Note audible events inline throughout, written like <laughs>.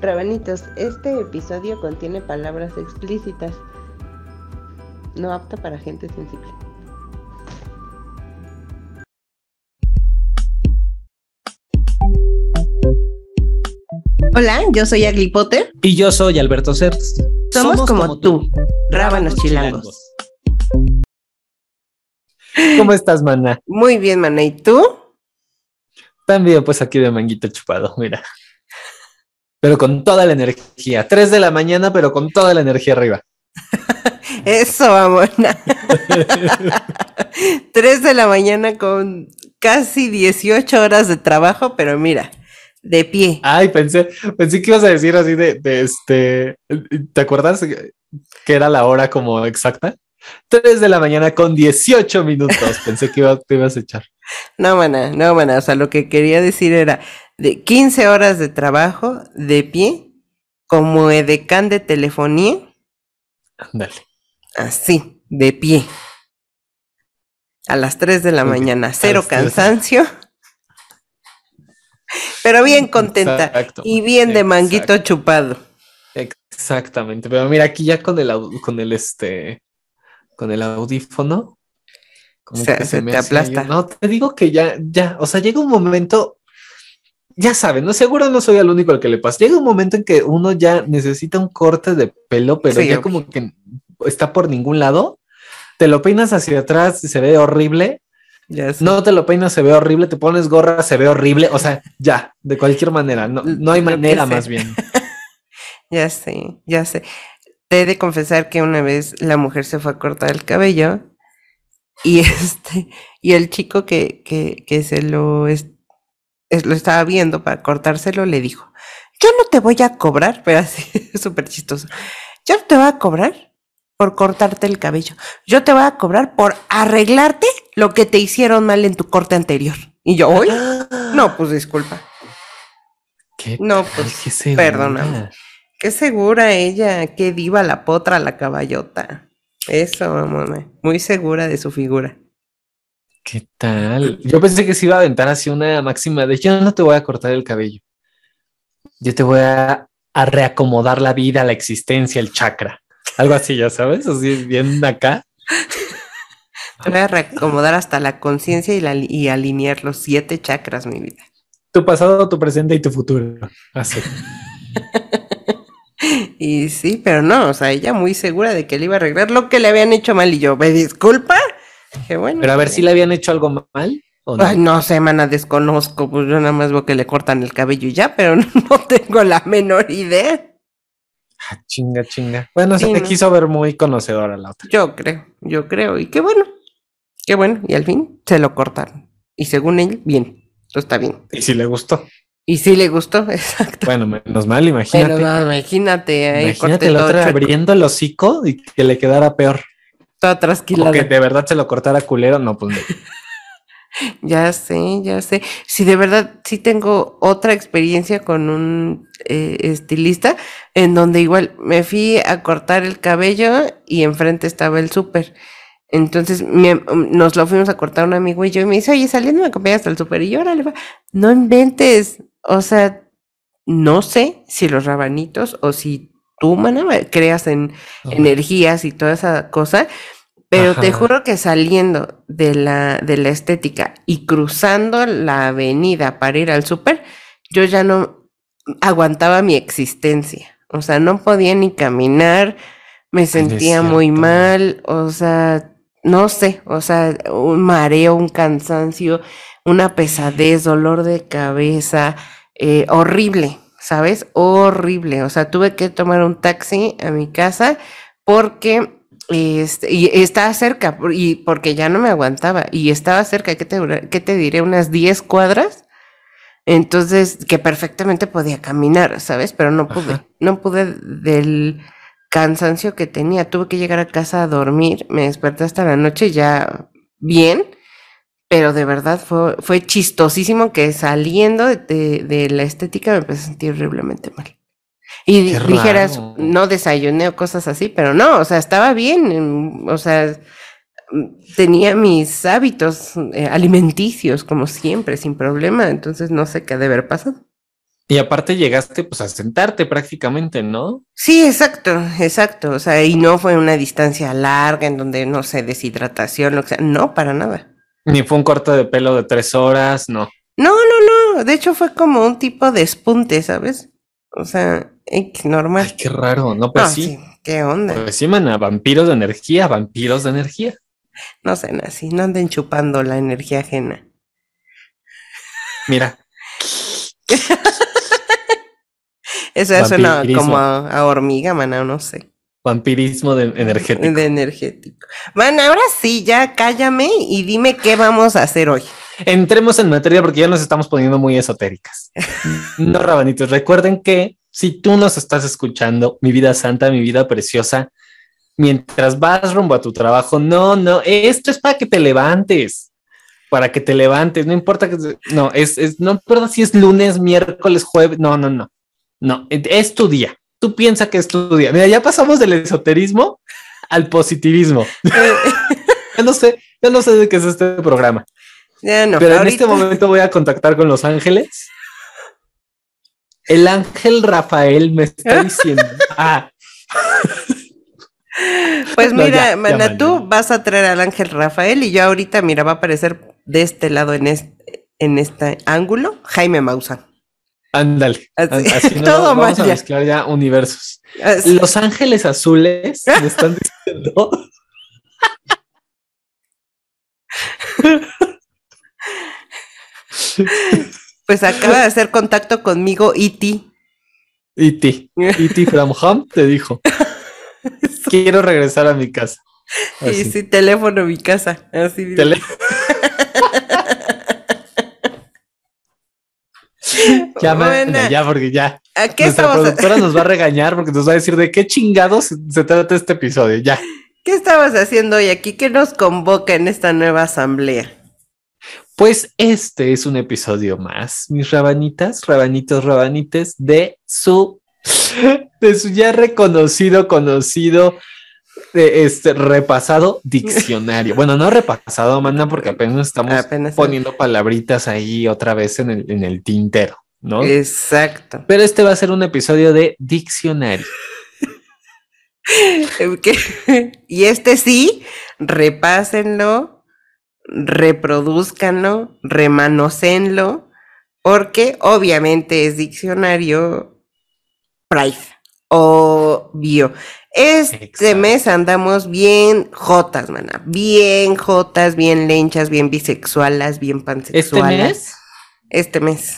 Rabanitos, este episodio contiene palabras explícitas, no apta para gente sensible. Hola, yo soy Agli Potter. Y yo soy Alberto Certs. Somos, como, tú, rábanos chilangos. ¿Cómo estás, mana? Muy bien, mana. ¿Y tú? También, pues aquí de manguito chupado, mira. Pero con toda la energía. Tres de la mañana, pero con toda la energía arriba. <laughs> Eso, mamona. <laughs> Tres de la mañana con casi 18 horas de trabajo, pero mira, de pie. Ay, pensé, pensé que ibas a decir así de, de este. ¿Te acuerdas que era la hora como exacta? 3 de la mañana con 18 minutos. Pensé que iba, te ibas a echar. No, mana, no, mana. O sea, lo que quería decir era de 15 horas de trabajo de pie, como edecán de telefonía. Ándale. Así, de pie. A las 3 de la mañana, cero cansancio. Pero bien <laughs> contenta y bien de manguito chupado. Exactamente, pero mira, aquí ya con el con el este con el audífono. Como se, se, te aplasta. no, te digo que ya, ya, o sea, llega un momento, ya saben, no seguro no soy el único al que le pasa. Llega un momento en que uno ya necesita un corte de pelo, pero ya como que está por ningún lado. Te lo peinas hacia atrás y se ve horrible. no te lo peinas, se ve horrible. Te pones gorra, se ve horrible. O sea, ya, de cualquier manera. No, no hay manera más bien. <laughs> ya sé, ya sé. Te he de confesar que una vez la mujer se fue a cortar el cabello y <laughs> este, y el chico que, que, que se lo, es, lo estaba viendo para cortárselo le dijo, yo no te voy a cobrar, <laughs> pero así, súper chistoso, yo no te voy a cobrar por cortarte el cabello, yo te voy a cobrar por arreglarte lo que te hicieron mal en tu corte anterior. Y yo, hoy, no, <gasps> pues disculpa. ¿Qué no, pues, perdóname. Qué segura ella, qué diva la potra, la caballota. Eso, mamá, muy segura de su figura. ¿Qué tal? Yo pensé que se iba a aventar así una máxima de yo no te voy a cortar el cabello. Yo te voy a, reacomodar la vida, la existencia, el chakra. Algo así, ya sabes, así bien acá. <laughs> Te voy a reacomodar hasta la conciencia y, y alinear los siete chakras, mi vida. Tu pasado, tu presente y tu futuro. Así. <laughs> Y sí, pero no, o sea, ella muy segura de que le iba a arreglar lo que le habían hecho mal y yo, ¿me disculpa? Bueno. Pero a ver si le habían hecho algo mal. no? Ay, no sé, mana, desconozco, pues yo nada más veo que le cortan el cabello y ya, pero <laughs> no tengo la menor idea. Ah, chinga, chinga. Bueno, se te quiso ver muy conocedora la otra. Yo creo, yo creo, y qué bueno, qué bueno, y al fin se lo cortaron. Y según él, bien, todo está bien. Y si le gustó. Y sí le gustó, <laughs> exacto. Bueno, menos mal, imagínate. Pero imagínate ahí. Imagínate la otra abriendo el hocico y que le quedara peor. Toda trasquilada. Que de verdad se lo cortara culero, no, pues <laughs> ya sé, ya sé. Si de verdad sí tengo otra experiencia con un eh, estilista en donde igual me fui a cortar el cabello y enfrente estaba el súper. Entonces nos lo fuimos a cortar un amigo y yo y me dice, oye, saliendo me acompañas hasta el súper y yo, órale, va. No inventes, o sea, no sé si los rabanitos o si tú, mana, creas en energías y toda esa cosa, pero te juro que saliendo de la, de la estética y cruzando la avenida para ir al súper, yo ya no aguantaba mi existencia. O sea, no podía ni caminar, me sentía muy mal, o sea, no sé, o sea, un mareo, un cansancio, una pesadez, dolor de cabeza, eh, horrible, ¿sabes? Horrible. O sea, tuve que tomar un taxi a mi casa porque este, y estaba cerca y porque ya no me aguantaba y estaba cerca, ¿qué te, qué te diré? Unas 10 cuadras. Entonces, que perfectamente podía caminar, ¿sabes? Pero no pude, no pude del cansancio que tenía. Tuve que llegar a casa a dormir, me desperté hasta la noche ya bien pero de verdad fue, fue chistosísimo que saliendo de, la estética me empecé a sentir horriblemente mal. Y dijeras, no desayuné o cosas así, pero no, o sea, estaba bien, o sea, tenía mis hábitos eh, alimenticios como siempre, sin problema, entonces no sé qué debe haber pasado. Y aparte llegaste pues a sentarte prácticamente, ¿no? Sí, exacto, exacto. O sea, y no fue una distancia larga en donde, no sé, deshidratación, lo que sea. No, para nada. Ni fue un corte de pelo de tres horas, no. No, no, no. De hecho fue como un tipo de espunte, ¿sabes? O sea, normal. Ay, qué raro. No, pues sí. ¿Qué onda? Pues sí, mana, vampiros de energía, vampiros de energía. No sean así, no anden chupando la energía ajena. Mira. <laughs> Eso es como a, hormiga, mana, no sé. Vampirismo de energético. De energético. Man, ahora sí, ya cállame y dime qué vamos a hacer hoy. Entremos en materia porque ya nos estamos poniendo muy esotéricas. <laughs> no, rabanitos, recuerden que si tú nos estás escuchando, mi vida santa, mi vida preciosa, mientras vas rumbo a tu trabajo, no, no, esto es para que te levantes, para que te levantes, no importa que, no, es, es no importa si es lunes, miércoles, jueves, no, no, no, no, es tu día, tú piensas que es tu día. Mira, ya pasamos del esoterismo al positivismo. <laughs> yo no sé, yo no sé de qué es este programa. Ya no, pero en este momento voy a contactar con los ángeles. El ángel Rafael me está <laughs> diciendo, ah, pues mira, Mana, tú vas a traer al ángel Rafael y yo ahorita, mira, va a aparecer de este lado en este, en este ángulo Jaime Maussan. Ándale. Así, <laughs> Todo vamos a mezclar ya universos. Los ángeles azules me están diciendo. <laughs> pues acaba de hacer contacto conmigo E.T. E.T. E.T. from home te dijo. <laughs> Quiero regresar a mi casa. Y sí, teléfono mi casa. Así. <laughs> ya, ya, porque ya. ¿A qué Nuestra productora nos va a <laughs> regañar porque nos va a decir de qué chingados se trata este episodio. Ya. ¿Qué estabas haciendo hoy aquí? ¿Qué nos convoca en esta nueva asamblea? Pues este es un episodio más, mis rabanitas, rabanitos, rabanites, de su de su ya reconocido, conocido, este repasado diccionario. <laughs> Bueno, no repasado, manda, porque apenas estamos poniendo palabritas ahí otra vez en el, en el tintero, ¿no? Exacto. Pero este va a ser un episodio de diccionario. <laughs> <laughs> y este sí, repásenlo, reproduzcanlo, remanocenlo, porque obviamente es diccionario Price obvio. Este mes andamos bien jotas, mana. Bien jotas, bien lenchas, bien bisexuales, bien pansexuales. ¿Este mes? Este mes.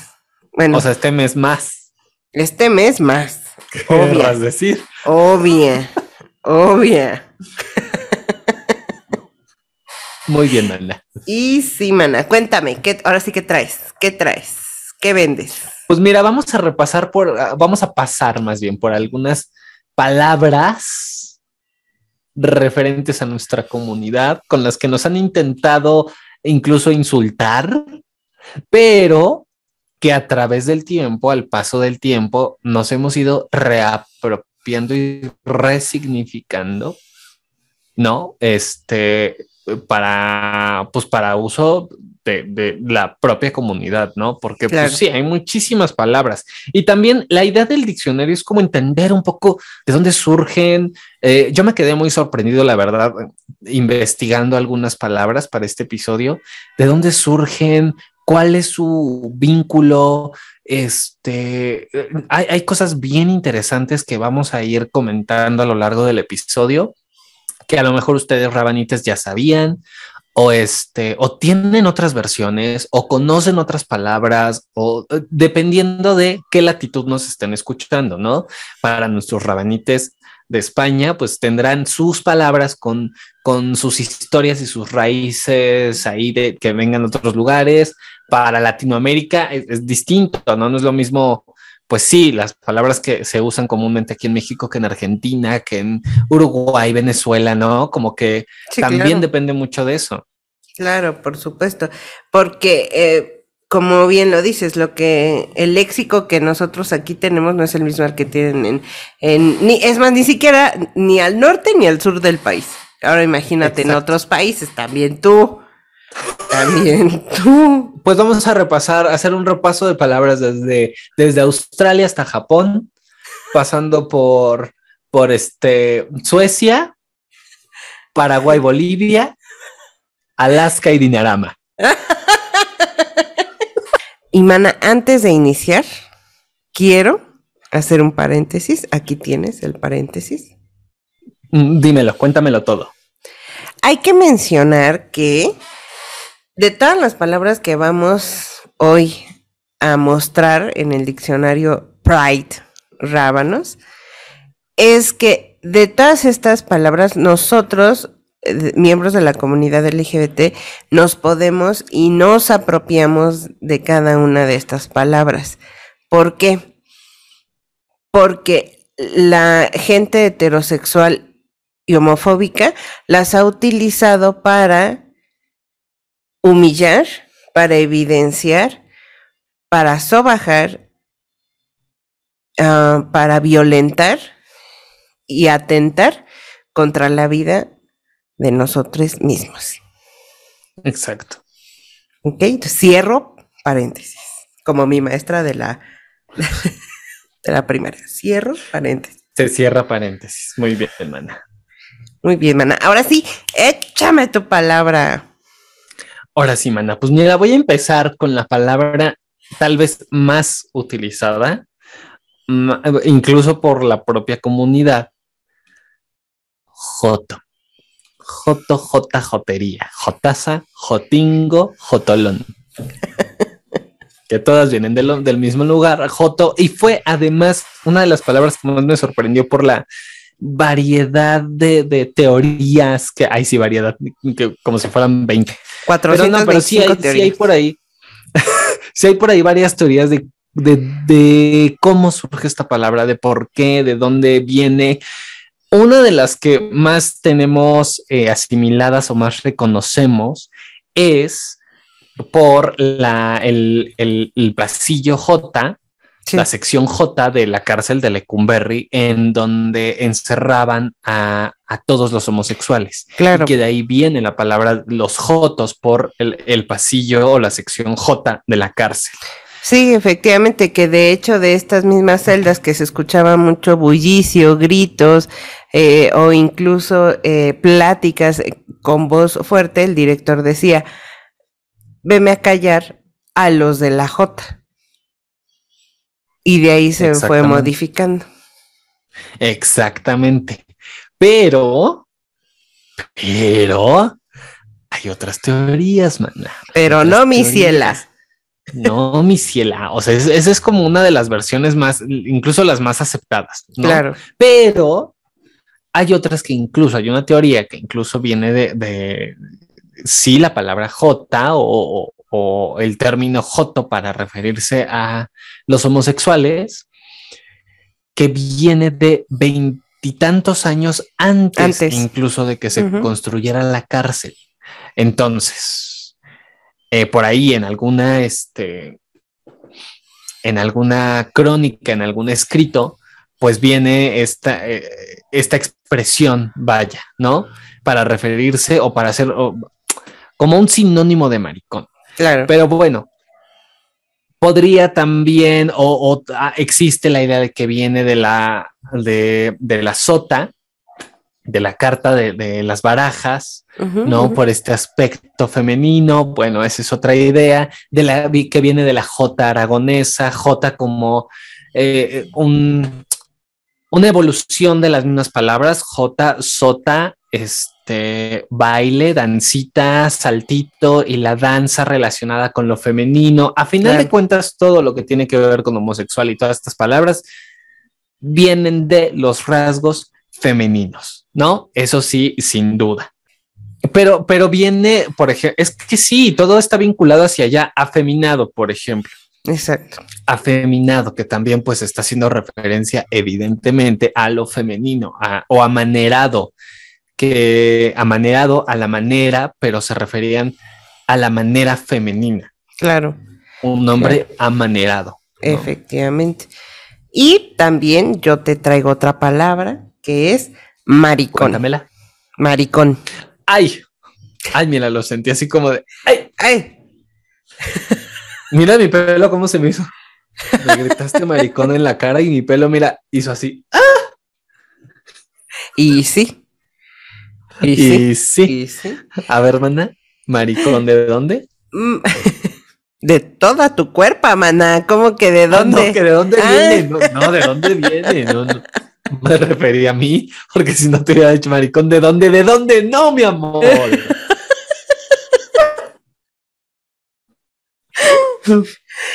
Bueno. O sea, este mes más. Este mes más. ¿Qué obvia. decir? Obvia. obvia. Muy bien, mana. Y sí, mana. Cuéntame, ¿qué, ahora sí, ¿qué traes? ¿Qué traes? ¿Qué vendes? Pues mira, vamos a repasar por, ah, vamos a pasar más bien por algunas palabras referentes a nuestra comunidad con las que nos han intentado incluso insultar, pero que a través del tiempo, al paso del tiempo, nos hemos ido reapropiando y resignificando, ¿no? Este, para, pues para uso de, la propia comunidad, ¿no? Porque pues sí, hay muchísimas palabras. Y también la idea del diccionario es como entender un poco de dónde surgen. Eh, yo me quedé muy sorprendido, la verdad, investigando algunas palabras para este episodio, de dónde surgen, cuál es su vínculo. Este, hay, hay cosas bien interesantes que vamos a ir comentando a lo largo del episodio que a lo mejor ustedes rabanites ya sabían o este o tienen otras versiones o conocen otras palabras o eh, dependiendo de qué latitud nos estén escuchando, ¿no? Para nuestros rabanites de España, pues tendrán sus palabras con, con sus historias y sus raíces ahí de que vengan de otros lugares. Para Latinoamérica es, es distinto, ¿no? No es lo mismo pues sí, las palabras que se usan comúnmente aquí en México, que en Argentina, que en Uruguay, Venezuela, ¿no? Como que también depende mucho de eso. Claro, por supuesto, porque eh, como bien lo dices, lo que el léxico que nosotros aquí tenemos no es el mismo al que tienen en, en ni, es más, ni siquiera ni al norte ni al sur del país. Ahora imagínate en otros países, también tú, también tú. Pues vamos a repasar, hacer un repaso de palabras desde, desde Australia hasta Japón, pasando por, por este, Suecia, Paraguay, Bolivia, Alaska y Dinarama. <laughs> Y mana, antes de iniciar, quiero hacer un paréntesis. Aquí tienes el paréntesis. Mm, dímelo, cuéntamelo todo. Hay que mencionar que de todas las palabras que vamos hoy a mostrar en el diccionario Pride Rábanos, es que de todas estas palabras nosotros, eh, miembros de la comunidad LGBT, nos podemos y nos apropiamos de cada una de estas palabras. ¿Por qué? Porque la gente heterosexual y homofóbica las ha utilizado para humillar, para evidenciar, para sobajar, uh, para violentar y atentar contra la vida de nosotros mismos. Exacto. Ok, cierro paréntesis, como mi maestra de la, <laughs> de la primaria. Cierro paréntesis. Se cierra paréntesis. Muy bien, hermana. Muy bien, mana. Ahora sí, échame tu palabra. Ahora sí, mana. Pues mira, voy a empezar con la palabra tal vez más utilizada, incluso por la propia comunidad. Joto. Joto, jota, jotería. Jotaza, jotingo, jotolón. que todas vienen del mismo lugar, Joto, y fue además una de las palabras que más me sorprendió por la variedad de, teorías que hay, sí, variedad, que, como si fueran 20. Pero no, pero sí hay, por ahí, <laughs> sí hay por ahí varias teorías de, de, cómo surge esta palabra, de por qué, de dónde viene. Una de las que más tenemos eh, asimiladas o más reconocemos es por la, el, el, el pasillo J la sección J de la cárcel de Lecumberri, en donde encerraban a, todos los homosexuales. Claro. Y que de ahí viene la palabra los Jotos por el, pasillo o la sección J de la cárcel. Sí, efectivamente, que de hecho de estas mismas celdas que se escuchaba mucho bullicio, gritos eh, o incluso eh, pláticas con voz fuerte, el director decía, veme a callar a los de la J. Y de ahí se fue modificando. Exactamente. Pero, pero hay otras teorías, man. Pero no mi ciela. No, mi ciela. O sea, esa es como una de las versiones más, incluso las más aceptadas. Claro. Pero hay otras que incluso, hay una teoría que incluso viene de, de sí, la palabra J o, o el término joto para referirse a los homosexuales, que viene de veintitantos años antes, incluso de que se construyera la cárcel. Entonces, eh, por ahí en alguna, este, en alguna crónica, en algún escrito, pues viene esta, eh, esta expresión, vaya, ¿no? Para referirse o para hacer como un sinónimo de maricón. Claro. Pero bueno, podría también, o, ah, existe la idea de que viene de la, de, la sota, de la carta de, las barajas, ¿no? Por este aspecto femenino. Bueno, esa es otra idea, de la que viene de la J aragonesa, J como eh, un, una evolución de las mismas palabras, J, sota, este este, baile, dancita, saltito y la danza relacionada con lo femenino. A final de cuentas, todo lo que tiene que ver con homosexual y todas estas palabras vienen de los rasgos femeninos, ¿no? Eso sí, sin duda. Pero, pero viene, por ejemplo, es que sí, todo está vinculado hacia allá, afeminado, por ejemplo. Exacto. Afeminado, que también pues está haciendo referencia evidentemente a lo femenino o amanerado, que amanerado a la manera, pero se referían a la manera femenina. Claro. Un nombre amanerado. Efectivamente. Y también yo te traigo otra palabra que es maricón. Cuéntamela. Maricón. Ay, ay, mira, lo sentí así como de, ay, ay. <laughs> Mira mi pelo, cómo se me hizo. Me gritaste maricón en la cara y mi pelo, mira, hizo así. ¡Ah! Y sí. Y, sí. A ver, mana, maricón, ¿de dónde? Mm, de toda tu cuerpo, mana. ¿Cómo que de ah, dónde? no, que de dónde ah. viene. No, de dónde viene. No, no. Me refería a mí, porque si no te hubiera dicho maricón, ¿de dónde? ¿De dónde? No, mi amor.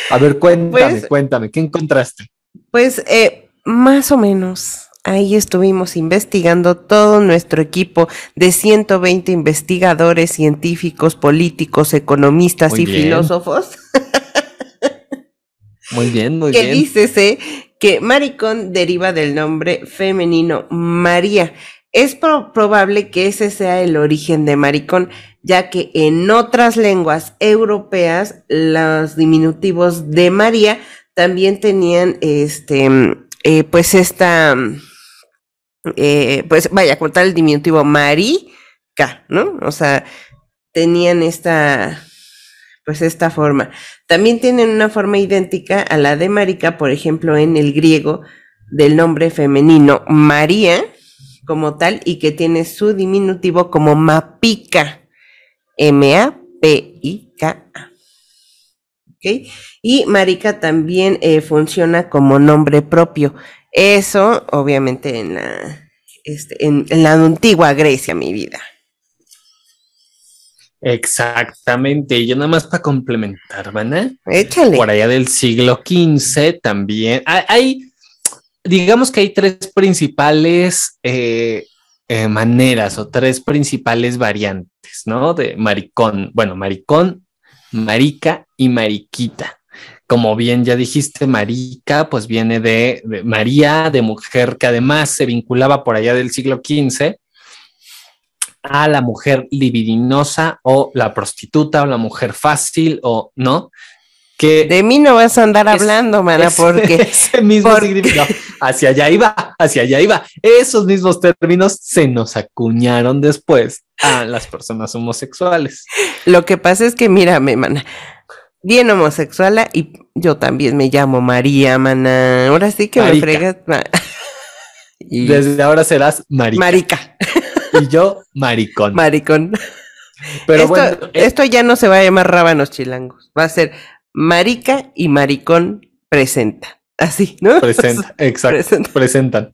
A ver, cuéntame, pues, cuéntame, ¿qué encontraste? Pues eh, más o menos. Ahí estuvimos investigando todo nuestro equipo de 120 investigadores, científicos, políticos, economistas y filósofos. Muy bien, muy bien. Que dícese que maricón deriva del nombre femenino María. Es probable que ese sea el origen de maricón, ya que en otras lenguas europeas los diminutivos de María también tenían este, eh, pues esta, eh, pues vaya, contar el diminutivo marica, ¿no? O sea, tenían esta, pues esta forma. También tienen una forma idéntica a la de marica, por ejemplo, en el griego del nombre femenino María, como tal y que tiene su diminutivo como Mapica. M-A-P-I-K-A. ¿Ok? Y Marica también eh, funciona como nombre propio. Eso, obviamente, en la, este, en, la antigua Grecia, mi vida. Exactamente. Y yo nada más para complementar, ¿van? Échale. Por allá del siglo XV también. hay digamos que hay tres principales eh, eh, maneras o tres principales variantes, ¿no? De maricón. Bueno, maricón, marica y mariquita. Como bien ya dijiste, marica, pues viene de, de María, de mujer que además se vinculaba por allá del siglo XV a la mujer libidinosa o la prostituta o la mujer fácil o no, de mí no vas a andar hablando, mana, porque <laughs> ese mismo significado, hacia allá iba, hacia allá iba. Esos mismos términos se nos acuñaron después a las personas homosexuales. Lo que pasa es que, mírame, mana, bien homosexual y yo también me llamo María, mana. Ahora sí que me fregas. <laughs> Desde ahora serás marica. Marica. <laughs> Y yo, maricón. Maricón. Pero esto, bueno, eh, esto ya no se va a llamar rábanos chilangos. Va a ser marica y maricón presenta. Así, ¿no? Presenta, <laughs> exacto. Presentan.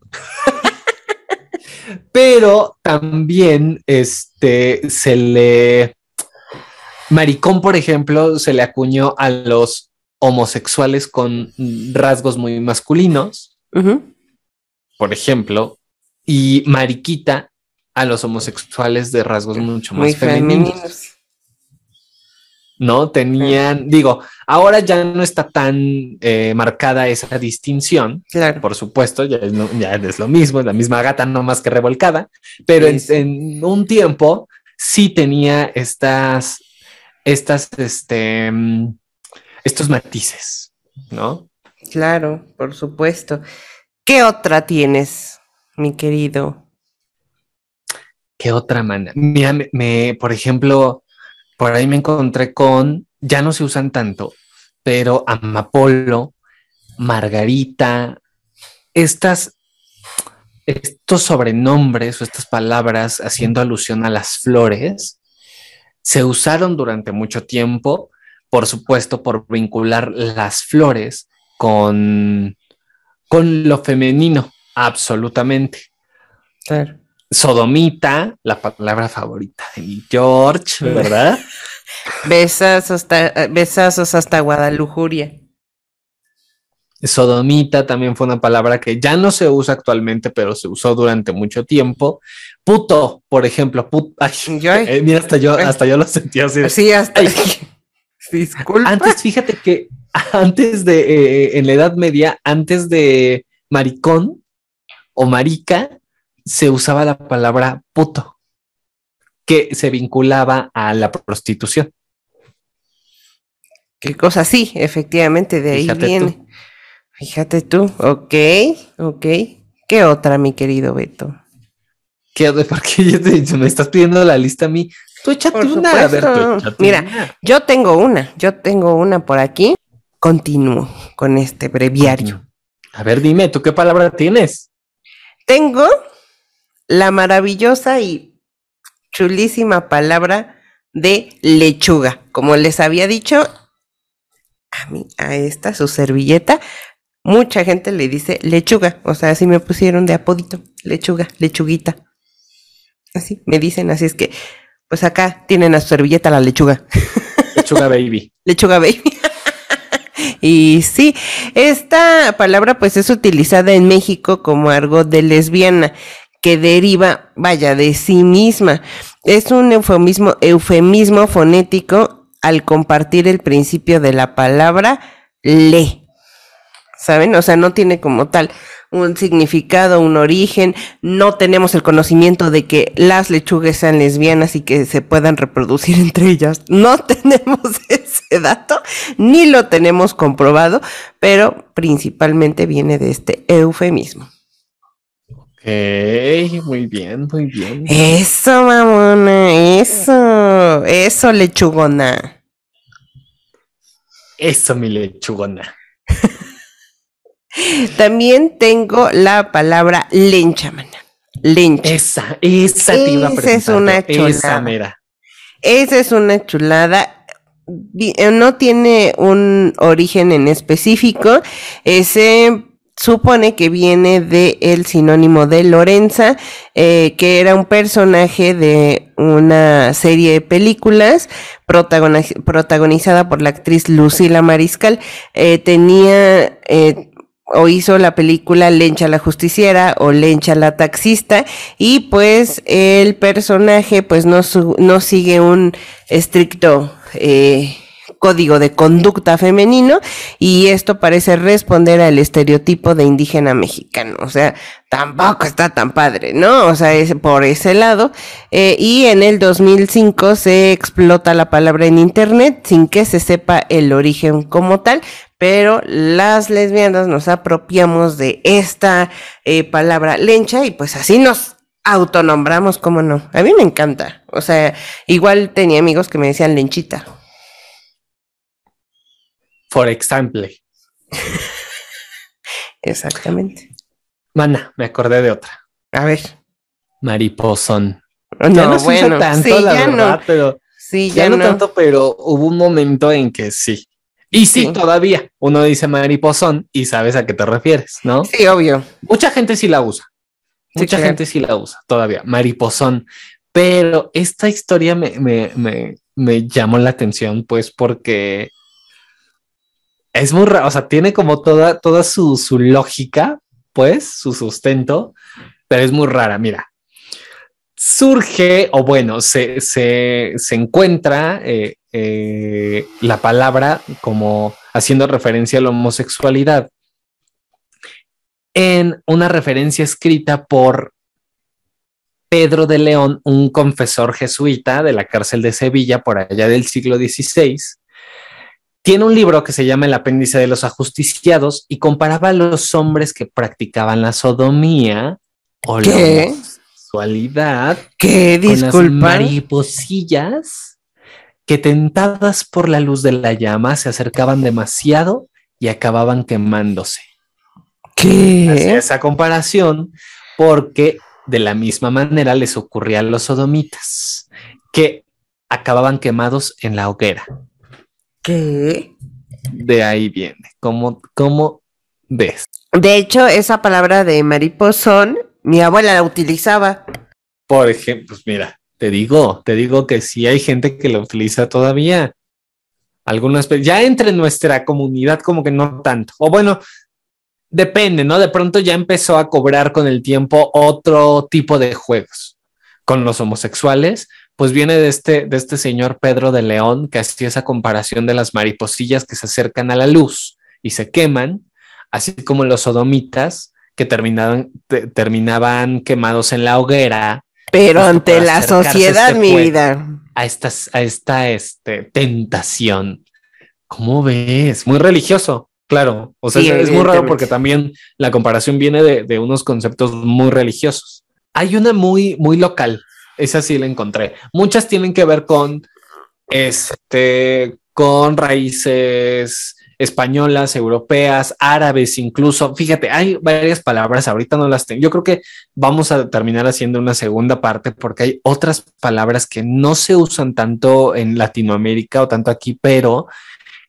Pero también este se le maricón, por ejemplo, se le acuñó a los homosexuales con rasgos muy masculinos. Por ejemplo, y mariquita a los homosexuales de rasgos mucho más femeninos. ¿no? Tenían, digo, ahora ya no está tan eh, marcada esa distinción, claro. por supuesto, ya es, ya es, lo mismo, es la misma gata, no más que revolcada, pero en, un tiempo sí tenía estas, estas, este, estos matices, ¿no? Claro, por supuesto. ¿Qué otra tienes, mi querido? ¿Qué otra manera? Mira, me, por ejemplo, por ahí me encontré con, ya no se usan tanto, pero Amapolo, Margarita, estas, estos sobrenombres o estas palabras haciendo alusión a las flores, se usaron durante mucho tiempo, por supuesto, por vincular las flores con, con lo femenino, absolutamente. Claro sodomita, la palabra favorita de mi George, ¿verdad? <laughs> besazos hasta, besazos hasta Guadalujuria. Sodomita también fue una palabra que ya no se usa actualmente, pero se usó durante mucho tiempo. Puto, por ejemplo, puto. Eh, mira, hasta yo, hasta yo lo sentí así. Sí, hasta. <laughs> Disculpa. Antes, fíjate que antes de, eh, en la Edad Media, antes de maricón o marica, se usaba la palabra puto, que se vinculaba a la prostitución. Qué cosa, sí, efectivamente, de ahí viene. Fíjate tú, ok, ok. ¿Qué otra, mi querido Beto? ¿Qué otra? <laughs> Porque me estás pidiendo la lista a mí. Tú échate una, a ver, Mira, yo tengo una, yo tengo una por aquí. Continúo con este breviario. A ver, dime, ¿tú qué palabra tienes? Tengo la maravillosa y chulísima palabra de lechuga. Como les había dicho, a mí, a esta, su servilleta, mucha gente le dice lechuga. O sea, así me pusieron de apodito, lechuga, lechuguita. Así me dicen, así es que, pues acá tienen a su servilleta la lechuga. <laughs> Lechuga baby. lechuga baby. <laughs> Y sí, esta palabra pues es utilizada en México como algo de lesbiana que deriva, vaya, de sí misma. Es un eufemismo, eufemismo fonético al compartir el principio de la palabra le. ¿Saben? O sea, no tiene como tal un significado, un origen, no tenemos el conocimiento de que las lechugas sean lesbianas y que se puedan reproducir <laughs> entre ellas. No <laughs> tenemos ese dato, ni lo tenemos comprobado, pero principalmente viene de este eufemismo. Ok, muy bien, muy bien. Eso, mamona, eso, eso, lechugona. Eso, mi lechugona. <laughs> También tengo la palabra lencha, mana. Lencha. Esa, esa te iba a Esa es una chulada. Esa, mira. Esa es una chulada. Eh, no tiene un origen en específico. Ese supone que viene del el sinónimo de Lorenza, eh, que era un personaje de una serie de películas protagonizada por la actriz Lucila Mariscal. Eh, tenía o hizo la película Lencha la justiciera o Lencha la taxista y pues el personaje pues no, no sigue un estricto eh, código de conducta femenino y esto parece responder al estereotipo de indígena mexicano. O sea, tampoco está tan padre, ¿no? O sea, es por ese lado. Eh, y en el 2005 se explota la palabra en Internet sin que se sepa el origen como tal, pero las lesbianas nos apropiamos de esta eh, palabra lencha y pues así nos autonombramos, ¿cómo no? A mí me encanta. O sea, igual tenía amigos que me decían lenchita. For example. Exactamente. Mana, me acordé de otra. A ver. Mariposón. No, ya no bueno, tanto, la verdad, pero sí, ya, no, tanto, pero hubo un momento en que sí. Y sí, todavía uno dice mariposón y sabes a qué te refieres, ¿no? Sí, obvio. Mucha gente sí la usa. Mucha gente sí la usa todavía, mariposón. Pero esta historia me, me, me, me llamó la atención, pues, porque es muy raro, o sea, tiene como toda, toda su, su lógica, pues, su sustento, pero es muy rara. Mira, surge, o bueno, se, se, se encuentra eh, eh, la palabra como haciendo referencia a la homosexualidad en una referencia escrita por Pedro de León, un confesor jesuita de la cárcel de Sevilla por allá del siglo XVI, tiene un libro que se llama El apéndice de los ajusticiados y comparaba a los hombres que practicaban la sodomía o la homosexualidad ¿Qué? con las mariposillas que tentadas por la luz de la llama se acercaban demasiado y acababan quemándose. ¿Qué? esa comparación porque de la misma manera les ocurría a los sodomitas que acababan quemados en la hoguera. ¿Qué? De ahí viene. ¿Cómo, cómo ves? De hecho, esa palabra de mariposón, mi abuela la utilizaba. Por ejemplo, pues mira, te digo, te digo que sí hay gente que la utiliza todavía. Algunas, ya entre nuestra comunidad como que no tanto. O bueno, depende, ¿no? De pronto ya empezó a cobrar con el tiempo otro tipo de juegos. Con los homosexuales, pues viene de este, de este señor Pedro de León que hacía esa comparación de las mariposillas que se acercan a la luz y se queman, así como los sodomitas que terminaban, terminaban quemados en la hoguera. Pero ante la sociedad, mi vida. A, estas, a esta este, tentación. ¿Cómo ves? Muy religioso, claro. O sea, es, muy raro porque también la comparación viene de, de unos conceptos muy religiosos. Hay una muy, muy local esa sí la encontré. Muchas tienen que ver con este, con raíces españolas, europeas, árabes, incluso. Fíjate, hay varias palabras, ahorita no las tengo. Yo creo que vamos a terminar haciendo una segunda parte porque hay otras palabras que no se usan tanto en Latinoamérica o tanto aquí, pero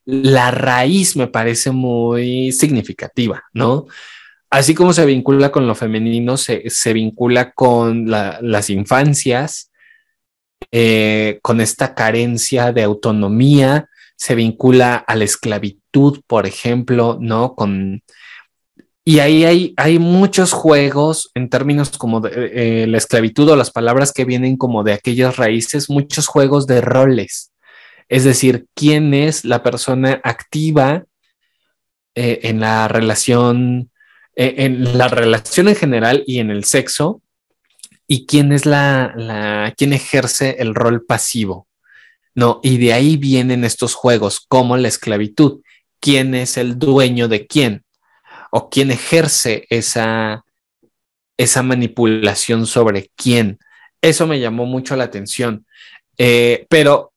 la raíz me parece muy significativa, ¿no? Así como se vincula con lo femenino, se, vincula con las infancias, eh, con esta carencia de autonomía, se vincula a la esclavitud, por ejemplo, ¿no? Con, y ahí hay, hay muchos juegos en términos como de eh, la esclavitud o las palabras que vienen como de aquellas raíces, muchos juegos de roles. Es decir, quién es la persona activa eh, en la relación, eh, en la relación en general y en el sexo, y quién es la, la, quién ejerce el rol pasivo. No, y de ahí vienen estos juegos como la esclavitud. ¿Quién es el dueño de quién? ¿O quién ejerce esa, esa manipulación sobre quién? Eso me llamó mucho la atención. Eh, pero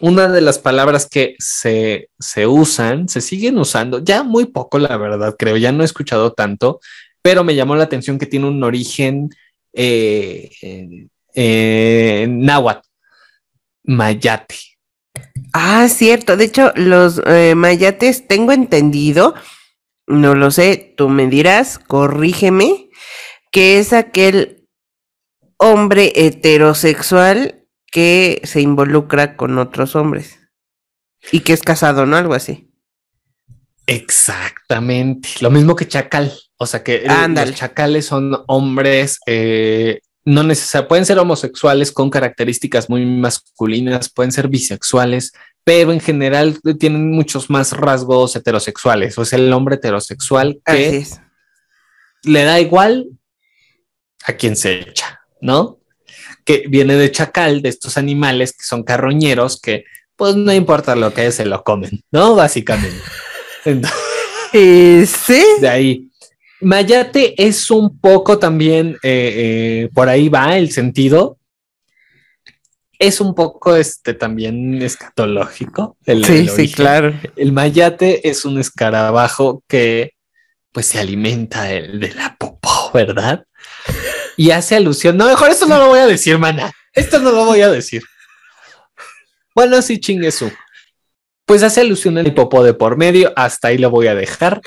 una de las palabras que se, se, usan, se siguen usando, ya muy poco, la verdad, creo, ya no he escuchado tanto, pero me llamó la atención que tiene un origen eh, eh, náhuatl mayate. Ah, cierto. De hecho, los eh, mayates, tengo entendido, no lo sé, tú me dirás, corrígeme, que es aquel hombre heterosexual que se involucra con otros hombres y que es casado, ¿no? Algo así. Exactamente. Lo mismo que chacal. O sea que los chacales son hombres eh, no necesariamente, pueden ser homosexuales con características muy masculinas, pueden ser bisexuales, pero en general tienen muchos más rasgos heterosexuales. O sea, el hombre heterosexual que le da igual a quien se echa, ¿no? Que viene de chacal, de estos animales que son carroñeros, que pues no importa lo que es, se lo comen, ¿no? Básicamente. <laughs> sí. De ahí. Mayate es un poco también, eh, eh, por ahí va el sentido. Es un poco este también escatológico. sí, sí, claro. El mayate es un escarabajo que pues se alimenta de, la popó, ¿verdad? Y hace alusión. No, mejor esto no lo voy a decir, mana. Esto no lo voy a decir. Bueno, sí, chingue su. Pues hace alusión al popó de por medio. Hasta ahí lo voy a dejar.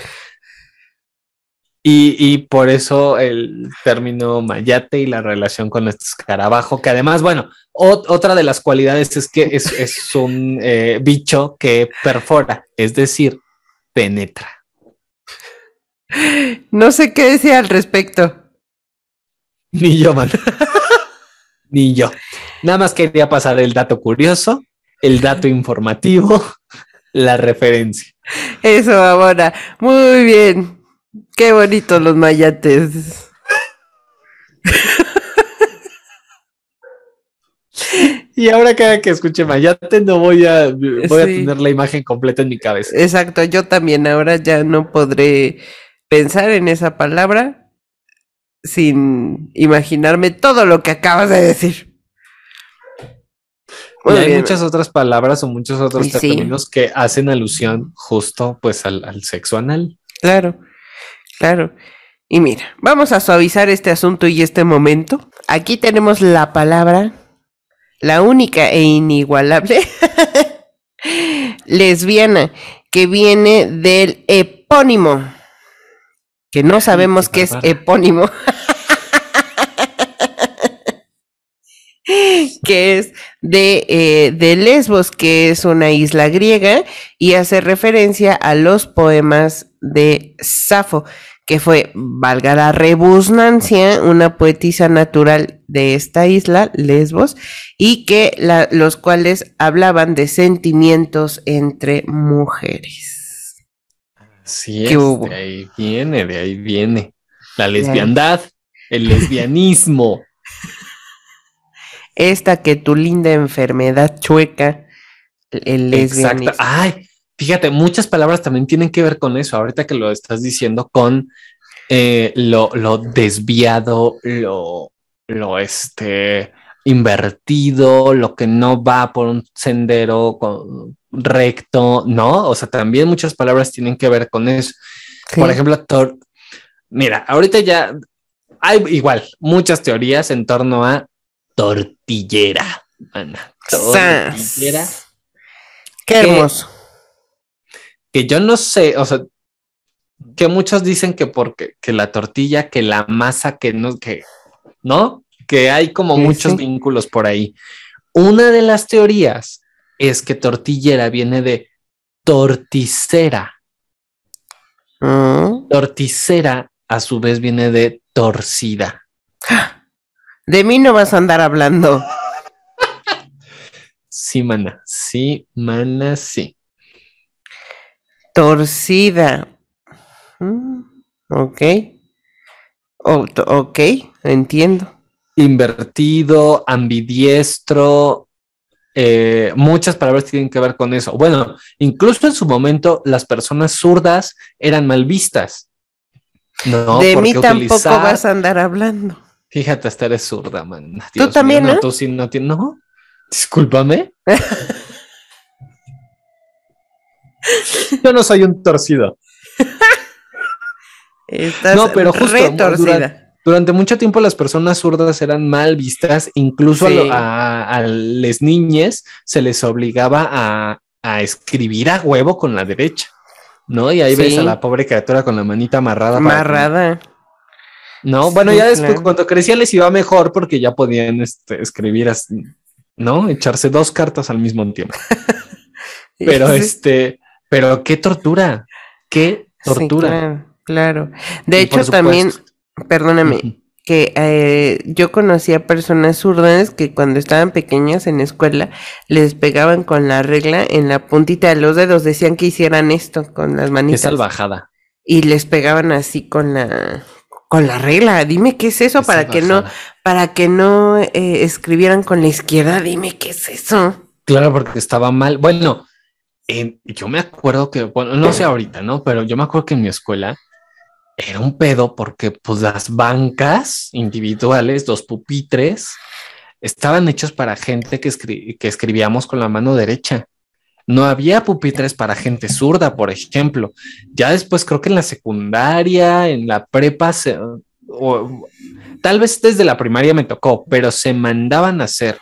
Y, por eso el término mayate y la relación con este escarabajo, que además, bueno, otra de las cualidades es que es, un eh, bicho que perfora, es decir, penetra. No sé qué decía al respecto. <laughs> Ni yo, man. <laughs> Ni yo. Nada más quería pasar el dato curioso, el dato informativo, <laughs> la referencia. Eso, ahora. Muy bien. Qué bonitos los mayates. y ahora cada que escuche mayate no voy a voy a tener la imagen completa en mi cabeza. Exacto, yo también ahora ya no podré pensar en esa palabra sin imaginarme todo lo que acabas de decir. y hay muchas otras palabras o muchos otros términos que hacen alusión justo pues al, al sexo anal. Claro. Claro. Y mira, vamos a suavizar este asunto y este momento. Aquí tenemos la palabra, la única e inigualable, <laughs> lesbiana, que viene del epónimo, que no sabemos qué es epónimo. que es de, eh, de, Lesbos, que es una isla griega, y hace referencia a los poemas de Safo que fue, valga la rebusnancia, una poetisa natural de esta isla, Lesbos, y que los cuales hablaban de sentimientos entre mujeres. Sí, es, de ahí viene, de ahí viene. La lesbiandad, el lesbianismo. <laughs> Esta que tu linda enfermedad chueca, el lesbianismo. Exacto. Ay, Fíjate, muchas palabras también tienen que ver con eso. Ahorita que lo estás diciendo, con eh, lo, desviado, lo, lo este, invertido, lo que no va por un sendero recto, ¿no? O sea, también muchas palabras tienen que ver con eso. Por ejemplo, mira, ahorita ya hay igual muchas teorías en torno a tortillera. tortillera. Qué hermoso. Que, yo no sé, o sea, que muchos dicen que porque que la tortilla, que la masa, que no, que no, que hay como muchos vínculos por ahí. Una de las teorías es que tortillera viene de torticera. Mm. Torticera a su vez viene de torcida. <gasps> De mí no vas a andar hablando. sí, mana. Sí, mana, sí. Torcida. Mm, ok. ok, entiendo. Invertido, ambidiestro, eh, muchas palabras tienen que ver con eso. Bueno, incluso en su momento las personas zurdas eran mal vistas. No, de mí tampoco vas a andar hablando. Fíjate, hasta eres zurda, man. Tú también, no, Tú sí no tienes. No, discúlpame. <laughs> Yo no soy un torcido. no, pero justo durante, mucho tiempo las personas zurdas eran mal vistas, incluso a, las niñas se les obligaba a, escribir a huevo con la derecha, ¿no? Y ahí ves a la pobre criatura con la manita amarrada. Amarrada. No, bueno, ya después cuando crecía les iba mejor porque ya podían este, escribir así, ¿no? Echarse dos cartas al mismo tiempo. <laughs> pero este, pero qué tortura, qué tortura. claro, De hecho, también, perdóname, que eh, yo conocía personas zurdas que cuando estaban pequeñas en escuela les pegaban con la regla en la puntita de los dedos, decían que hicieran esto con las manitas. Qué salvajada. Y les pegaban así con la con la regla. Dime qué es eso para que no para que no eh, escribieran con la izquierda. Dime qué es eso. Claro, porque estaba mal. Bueno, yo me acuerdo que, bueno, no sé ahorita, ¿no? Pero yo me acuerdo que en mi escuela era un pedo porque pues las bancas individuales, los pupitres, estaban hechos para gente que, que escribíamos con la mano derecha. No había pupitres para gente zurda, por ejemplo. Ya después creo que en la secundaria, en la prepa, o, tal vez desde la primaria me tocó, pero se mandaban a hacer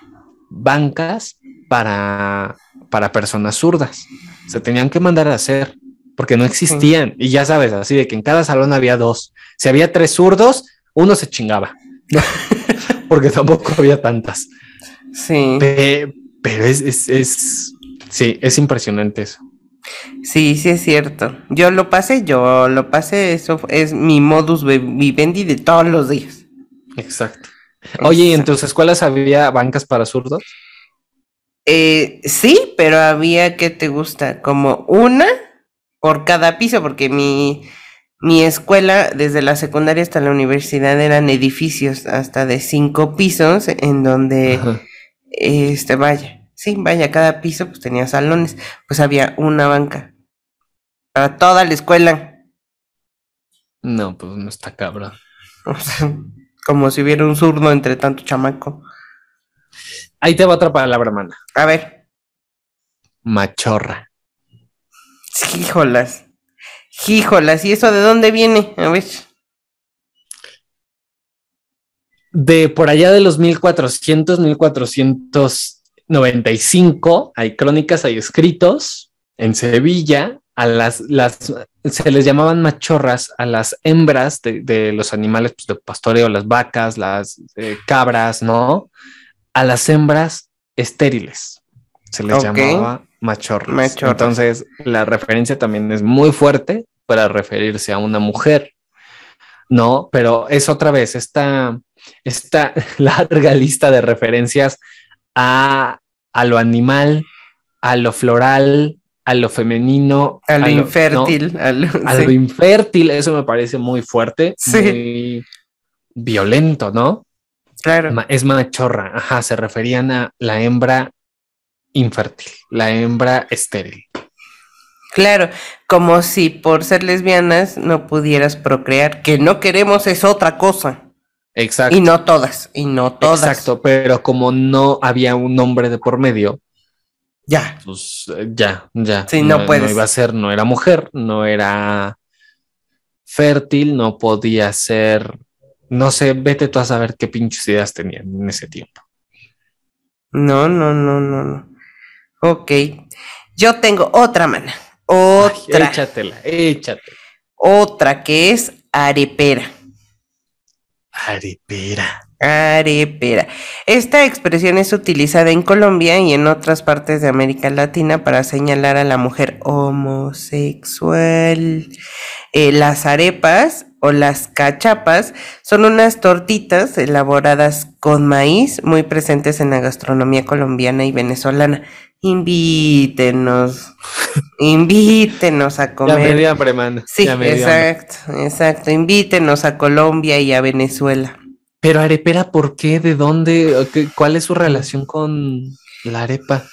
bancas para, para personas zurdas. Se tenían que mandar a hacer porque no existían. Y ya sabes, así de que en cada salón había dos. Si había tres zurdos, uno se chingaba. <laughs> porque tampoco había tantas. Sí. pero es, es Sí, es impresionante eso. Sí, sí es cierto. Yo lo pasé, yo lo pasé, eso es mi modus vivendi de todos los días. Exacto. Oye, ¿y en tus escuelas había bancas para zurdos? Eh, sí, pero había que te gusta, como una por cada piso, porque mi, mi escuela, desde la secundaria hasta la universidad, eran edificios hasta de cinco pisos, en donde, este, vaya, Sí, vaya, cada piso pues tenía salones, pues había una banca para toda la escuela. No, pues no está cabrón. como si hubiera un zurdo entre tanto chamaco. Ahí te va otra palabra, hermana. A ver. Machorra. Híjolas. Híjolas. ¿Y eso de dónde viene? A ver. De por allá de los 1400, 1400 95 hay crónicas, hay escritos en Sevilla, a las, las se les llamaban machorras a las hembras de, los animales pues, de pastoreo, las vacas, las eh, cabras, ¿no? A las hembras estériles se les llamaba machorras. Entonces, la referencia también es muy fuerte para referirse a una mujer, ¿no? Pero es otra vez esta, esta <laughs> larga lista de referencias a, lo animal, a lo floral, a lo femenino, a lo infértil, a, lo, infértil, eso me parece muy fuerte, muy violento, ¿no? Claro. Es machorra, ajá, se referían a la hembra infértil, la hembra estéril. Claro, como si por ser lesbianas no pudieras procrear, que no queremos es otra cosa. Exacto. Y no todas, y no todas. Exacto, pero como no había un nombre de por medio, ya. Pues eh, ya, ya. Sí, no, puedes. No iba a ser, no era mujer, no era fértil, no podía ser, no sé, vete tú a saber qué pinches ideas tenían en ese tiempo. No, no, no, no, no. Ok. Yo tengo otra mana. Otra. échatela, échatela. Otra que es arepera. Arepera. Arepera. Esta expresión es utilizada en Colombia y en otras partes de América Latina para señalar a la mujer homosexual. Eh, las arepas o las cachapas son unas tortitas elaboradas con maíz muy presentes en la gastronomía colombiana y venezolana. Invítenos, invítenos a <laughs> comer. Ya Sí, exacto, exacto. Invítenos a Colombia y a Venezuela. Pero arepera, ¿por qué? ¿De dónde? ¿Cuál es su relación con la arepa?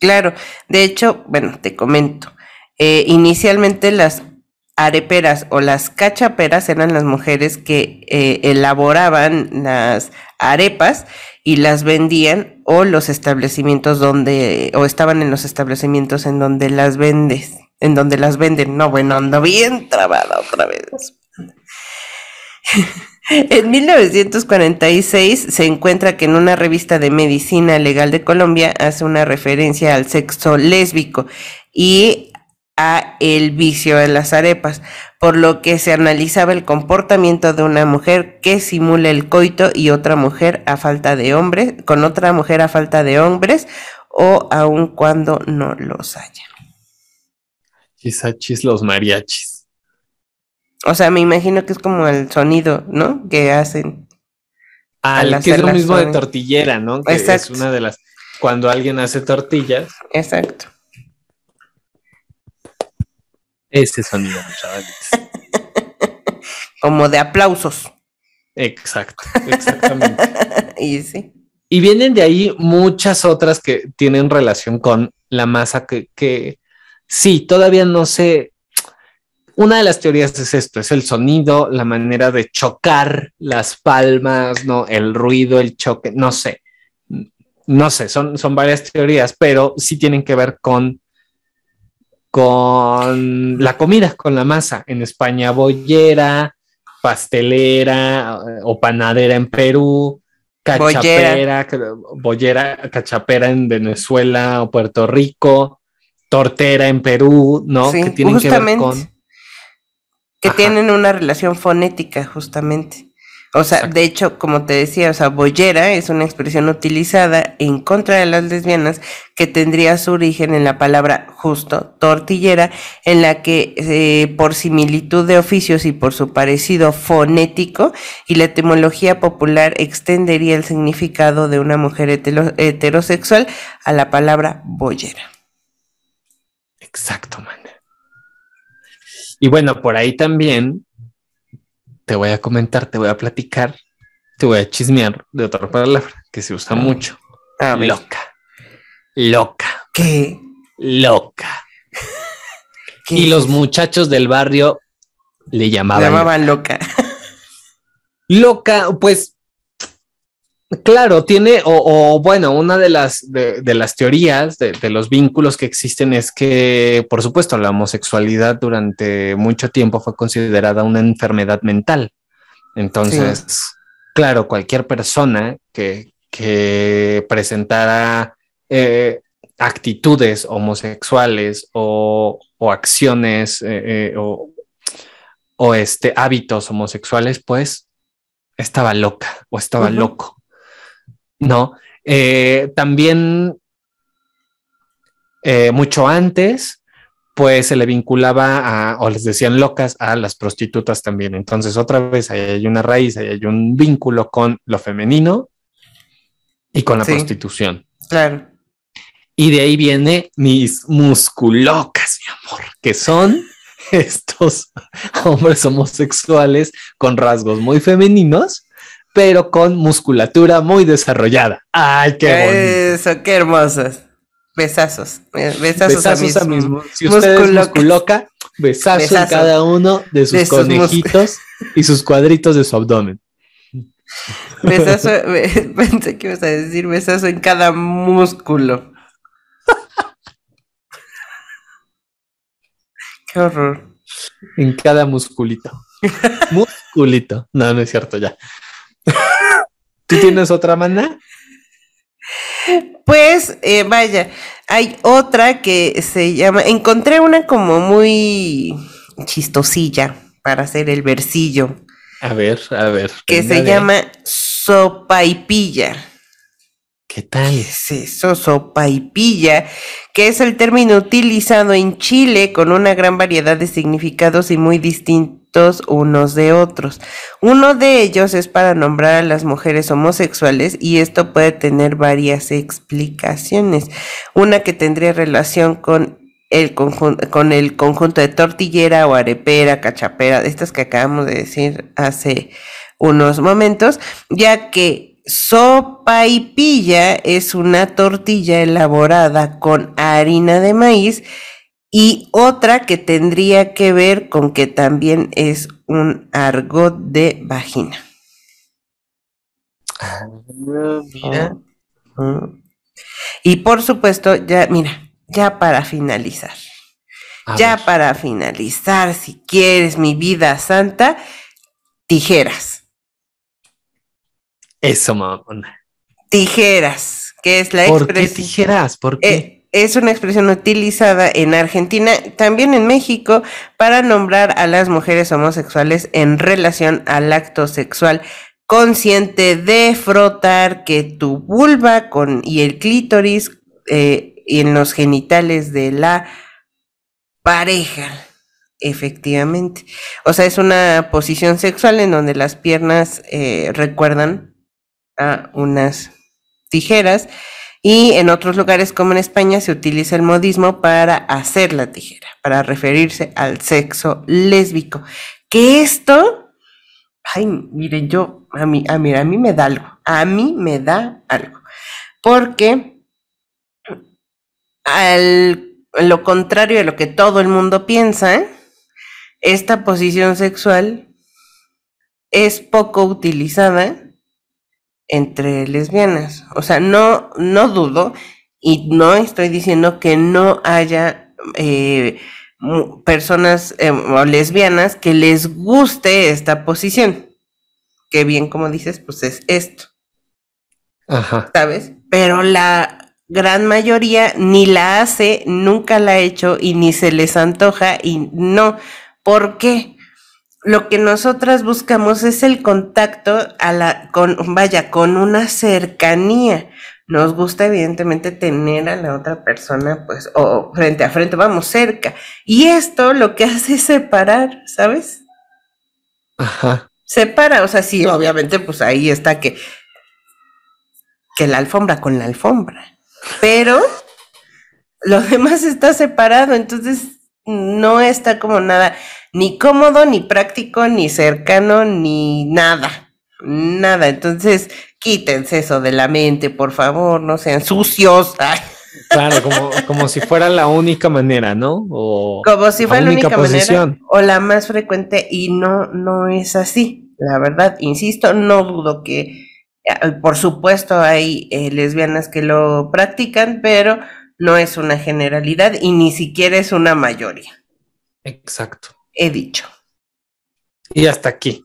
Claro, de hecho, bueno, te comento. Eh, inicialmente las areperas o las cachaperas eran las mujeres que eh, elaboraban las arepas y las vendían o los establecimientos donde o estaban en los establecimientos en donde las vendes, en donde las venden. No, bueno, ando bien trabada otra vez. <laughs> En 1946 se encuentra que en una revista de medicina legal de Colombia hace una referencia al sexo lésbico y a el vicio de las arepas, por lo que se analizaba el comportamiento de una mujer que simula el coito y otra mujer a falta de hombres, con otra mujer a falta de hombres o aun cuando no los haya. Quizá los mariachis. O sea, me imagino que es como el sonido, ¿no? Que hacen. Ah, que es lo mismo de tortillera, ¿no? Que Exacto. es una de las. Cuando alguien hace tortillas. Exacto. Ese sonido, chavales. <laughs> como de aplausos. Exacto, exactamente. <laughs> y sí. Y vienen de ahí muchas otras que tienen relación con la masa que, que sí, todavía no se una de las teorías es esto, es el sonido, la manera de chocar las palmas, ¿no? El ruido, el choque, no sé. No sé, son, son varias teorías, pero sí tienen que ver con, con la comida, con la masa. En España, bollera, pastelera o panadera en Perú, cachapera, bollera, cachapera en Venezuela o Puerto Rico, tortera en Perú, ¿no? que tienen que ver con que tienen una relación fonética, justamente. O sea, de hecho, como te decía, o sea, bollera es una expresión utilizada en contra de las lesbianas que tendría su origen en la palabra justo, tortillera, en la que eh, por similitud de oficios y por su parecido fonético y la etimología popular extendería el significado de una mujer heterosexual a la palabra bollera. Exacto, man. Y bueno, por ahí también te voy a comentar, te voy a platicar, te voy a chismear de otra palabra que se usa mucho. loca. Loca. ¿Qué? Loca. y los muchachos del barrio le llamaban. Le llamaban loca. <laughs> Loca, pues Claro, tiene, o, bueno, una de las, de, las teorías de, los vínculos que existen es que, por supuesto, la homosexualidad durante mucho tiempo fue considerada una enfermedad mental. Entonces, claro, cualquier persona que, presentara eh, actitudes homosexuales o, acciones eh, eh, o, o, este, hábitos homosexuales, pues estaba loca o estaba loco. ¿No? Eh, también eh, mucho antes, pues se le vinculaba a, o les decían locas a las prostitutas también. Entonces, otra vez, ahí hay una raíz, ahí hay un vínculo con lo femenino y con la prostitución. Claro. Y de ahí viene mis musculocas, mi amor, que son <laughs> estos hombres homosexuales con rasgos muy femeninos pero con musculatura muy desarrollada. Ay, qué bonito. Eso, qué hermosos. Besazos. Eh, besazos, a, mismo. Si usted es musculoca, besazo en cada uno de sus conejitos y sus cuadritos de su abdomen. Besazo, <laughs> <laughs> pensé que ibas a decir besazo en cada músculo. Qué horror. En cada musculito. <laughs> musculito. No, no es cierto, ya. ¿Tú tienes otra mana? Pues eh, vaya, hay otra que se llama, encontré una como muy chistosilla para hacer el versillo. A ver, a ver. Que se llama sopa y pilla. ¿Qué tal? es eso? Sopa y pilla, que es el término utilizado en Chile con una gran variedad de significados y muy distintos unos de otros. Uno de ellos es para nombrar a las mujeres homosexuales y esto puede tener varias explicaciones. Una que tendría relación con el conjunto, con el conjunto de tortillera o arepera, cachapera, estas que acabamos de decir hace unos momentos, ya que Sopa y pilla es una tortilla elaborada con harina de maíz y otra que tendría que ver con que también es un argot de vagina. Ah, mira. Y por supuesto, ya, mira, ya para finalizar. ya para finalizar, si quieres mi vida santa, tijeras. Eso, mamá. Tijeras, que es la expresión. ¿Por qué tijeras? ¿Por qué? Eh, es una expresión utilizada en Argentina, también en México, para nombrar a las mujeres homosexuales en relación al acto sexual consciente de frotar que tu vulva con, y el clítoris eh, y en los genitales de la pareja. Efectivamente. O sea, es una posición sexual en donde las piernas eh, recuerdan a unas tijeras y en otros lugares como en España se utiliza el modismo para hacer la tijera, para referirse al sexo lésbico. Que esto, ay, miren, yo, a mí, a, mí, me da algo, a mí me da algo, porque al lo contrario de lo que todo el mundo piensa, esta posición sexual es poco utilizada entre lesbianas. O sea, no, no dudo y no estoy diciendo que no haya eh, personas eh, lesbianas que les guste esta posición. Que bien, como dices, pues es esto. Ajá. ¿Sabes? Pero la gran mayoría ni la hace, nunca la ha hecho y ni se les antoja y no. ¿Por qué? Lo que nosotras buscamos es el contacto a la, con, vaya, con una cercanía. Nos gusta evidentemente tener a la otra persona, pues, o frente a frente, vamos, cerca. Y esto lo que <laughs> hace es separar, ¿sabes? Ajá. Separa, o sea, sí, obviamente, pues ahí está que, que la alfombra con la alfombra. Pero lo <laughs> demás está separado, entonces no está como nada ni cómodo, ni práctico, ni cercano, ni nada. Nada. Entonces, quítense eso de la mente, por favor, no sean sucios. Claro, como, como si fuera la única manera, ¿no? O como si fuera la única, manera o la más frecuente y no, no es así. La verdad, insisto, no dudo que, eh, por supuesto, hay eh, lesbianas que lo practican, pero no es una generalidad y ni siquiera es una mayoría. Exacto he dicho. Y hasta aquí.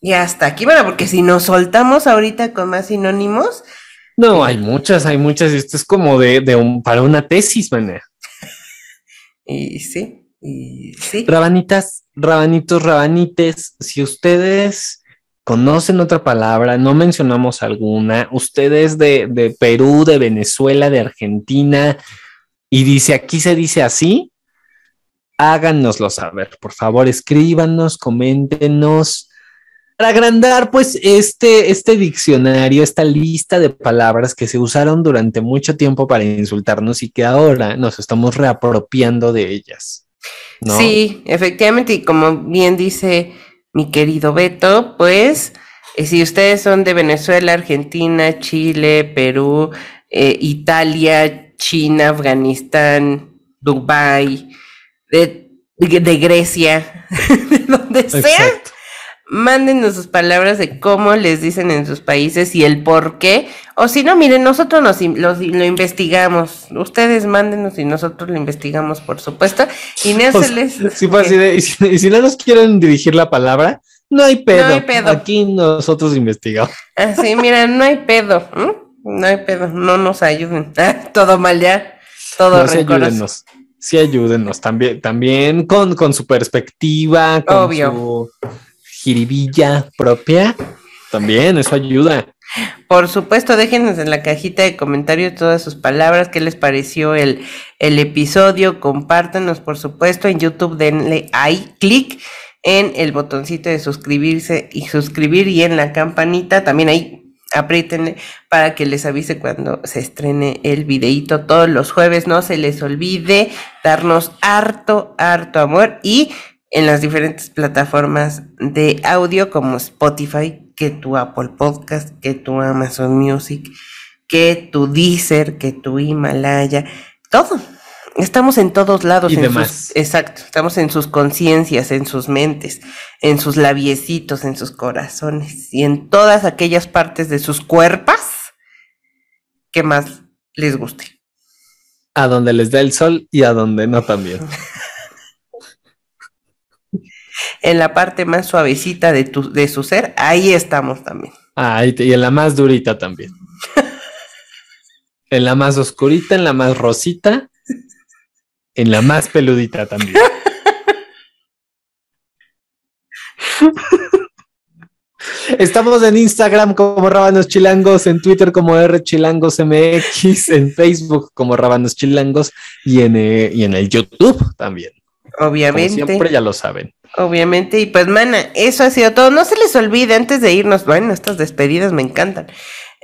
Y hasta aquí, bueno, porque si nos soltamos ahorita con más sinónimos. No, hay muchas, hay muchas. Esto es como de, de un, para una tesis, mané. <laughs> y sí, y sí. Rabanitas, rabanitos, rabanites, si ustedes conocen otra palabra, no mencionamos alguna, ustedes de, de Perú, de Venezuela, de Argentina, y dice aquí se dice así, háganoslo saber, por favor, escríbanos, coméntenos. Para agrandar, pues, este, este diccionario, esta lista de palabras que se usaron durante mucho tiempo para insultarnos y que ahora nos estamos reapropiando de ellas. Sí, efectivamente, y como bien dice mi querido Beto, pues, eh, si ustedes son de Venezuela, Argentina, Chile, Perú, eh, Italia, China, Afganistán, Dubái, de, de Grecia, <laughs> de donde sea, mándenos sus palabras de cómo les dicen en sus países y el por qué. O si no, miren, nosotros nos, lo, investigamos. Ustedes mándenos y nosotros lo investigamos, por supuesto. Y no <laughs> se les... Sí, pues, y, si, no nos quieren dirigir la palabra, no hay pedo. No hay pedo. Aquí nosotros investigamos. Así, ah, mira, no hay pedo. No hay pedo. No nos ayuden. <laughs> Ah, todo mal ya. Todo no, sí, ayúdenos. También, también con, con su perspectiva, con Obvio. su jiribilla propia. También, eso ayuda. Por supuesto, déjenos en la cajita de comentarios todas sus palabras, qué les pareció el, el episodio, compártanos por supuesto en YouTube, denle ahí clic en el botoncito de suscribirse y suscribir y en la campanita también ahí aprieten para que les avise cuando se estrene el videito todos los jueves. No se les olvide darnos harto, harto amor y en las diferentes plataformas de audio como Spotify, que tu Apple Podcast, que tu Amazon Music, que tu Deezer, que tu Himalaya, todo Estamos en todos lados. Y demás. exacto, estamos en sus conciencias, en sus mentes, en sus labiecitos, en sus corazones y en todas aquellas partes de sus cuerpos que más les guste. A donde les da el sol y a donde no también. <laughs> en la parte más suavecita de, tu, de su ser, ahí estamos también. Ah, y en la más durita también. <laughs> en la más oscurita, en la más rosita en la más peludita también. <laughs> Estamos en Instagram como Rabanos Chilangos, en Twitter como R Chilangos MX, en Facebook como Rabanos Chilangos y en, eh, y en el YouTube también. Obviamente. siempre ya lo saben. Obviamente, y pues, mana, eso ha sido todo. No se les olvide antes de irnos, bueno, estas despedidas me encantan.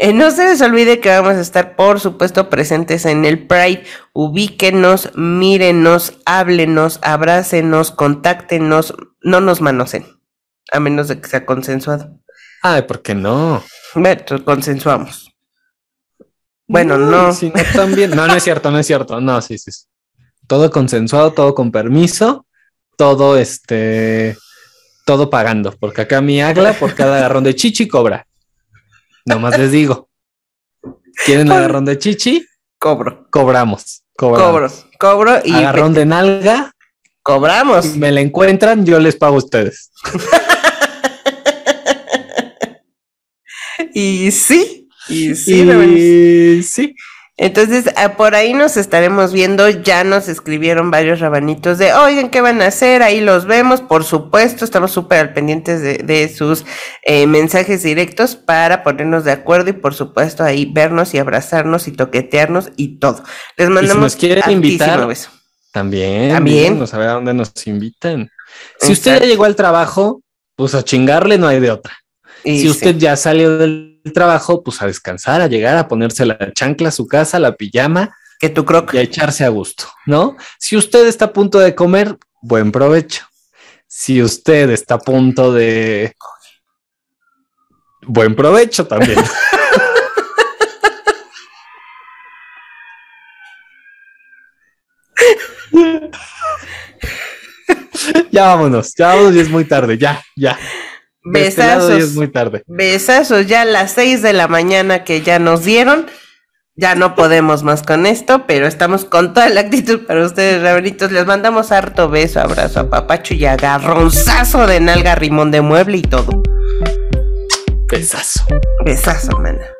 Eh, no se les olvide que vamos a estar, por supuesto, presentes en el Pride. Ubíquenos, mírenos, háblenos, abrácenos, contáctenos, no nos manoseen, a menos de que sea consensuado. Ay, ¿por qué no? Bueno, consensuamos. Bueno, no. no, también. No, no es cierto, no es cierto. No, sí, sí. Todo consensuado, todo con permiso, todo este, todo pagando, porque acá mi agla por cada agarrón de chichi cobra. Nomás les digo. ¿Quieren agarrón de chichi? Cobro. Cobramos. Cobro. Cobro y. Agarrón de nalga. Cobramos. Si me la encuentran, yo les pago a ustedes. <laughs> y sí. Y sí, y sí. Entonces, ah, por ahí nos estaremos viendo. Ya nos escribieron varios rabanitos de, oigan, ¿qué van a hacer? Ahí los vemos. Por supuesto, estamos súper al pendientes de, sus eh, mensajes directos para ponernos de acuerdo y, por supuesto, ahí vernos y abrazarnos y toquetearnos y todo. Les mandamos. si nos quieren invitar, también. También. No saber a dónde nos invitan. Si usted ya llegó al trabajo, pues a chingarle no hay de otra. si usted ya salió del el trabajo, pues a descansar, a llegar, a ponerse la chancla a su casa, la pijama. Que tú creo Y a echarse a gusto, ¿no? Si usted está a punto de comer, buen provecho. Si usted está a punto de... Buen provecho también. <laughs> ya vámonos, ya vámonos y es muy tarde, ya, ya. Este besazos. es muy tarde. Besazos, ya a las seis de la mañana que ya nos dieron. Ya no podemos más con esto, pero estamos con toda la actitud para ustedes, rabanitos. Les mandamos harto beso, abrazo a papacho y agarronzazo de nalga, rimón de mueble y todo. Besazo. Besazo, mana.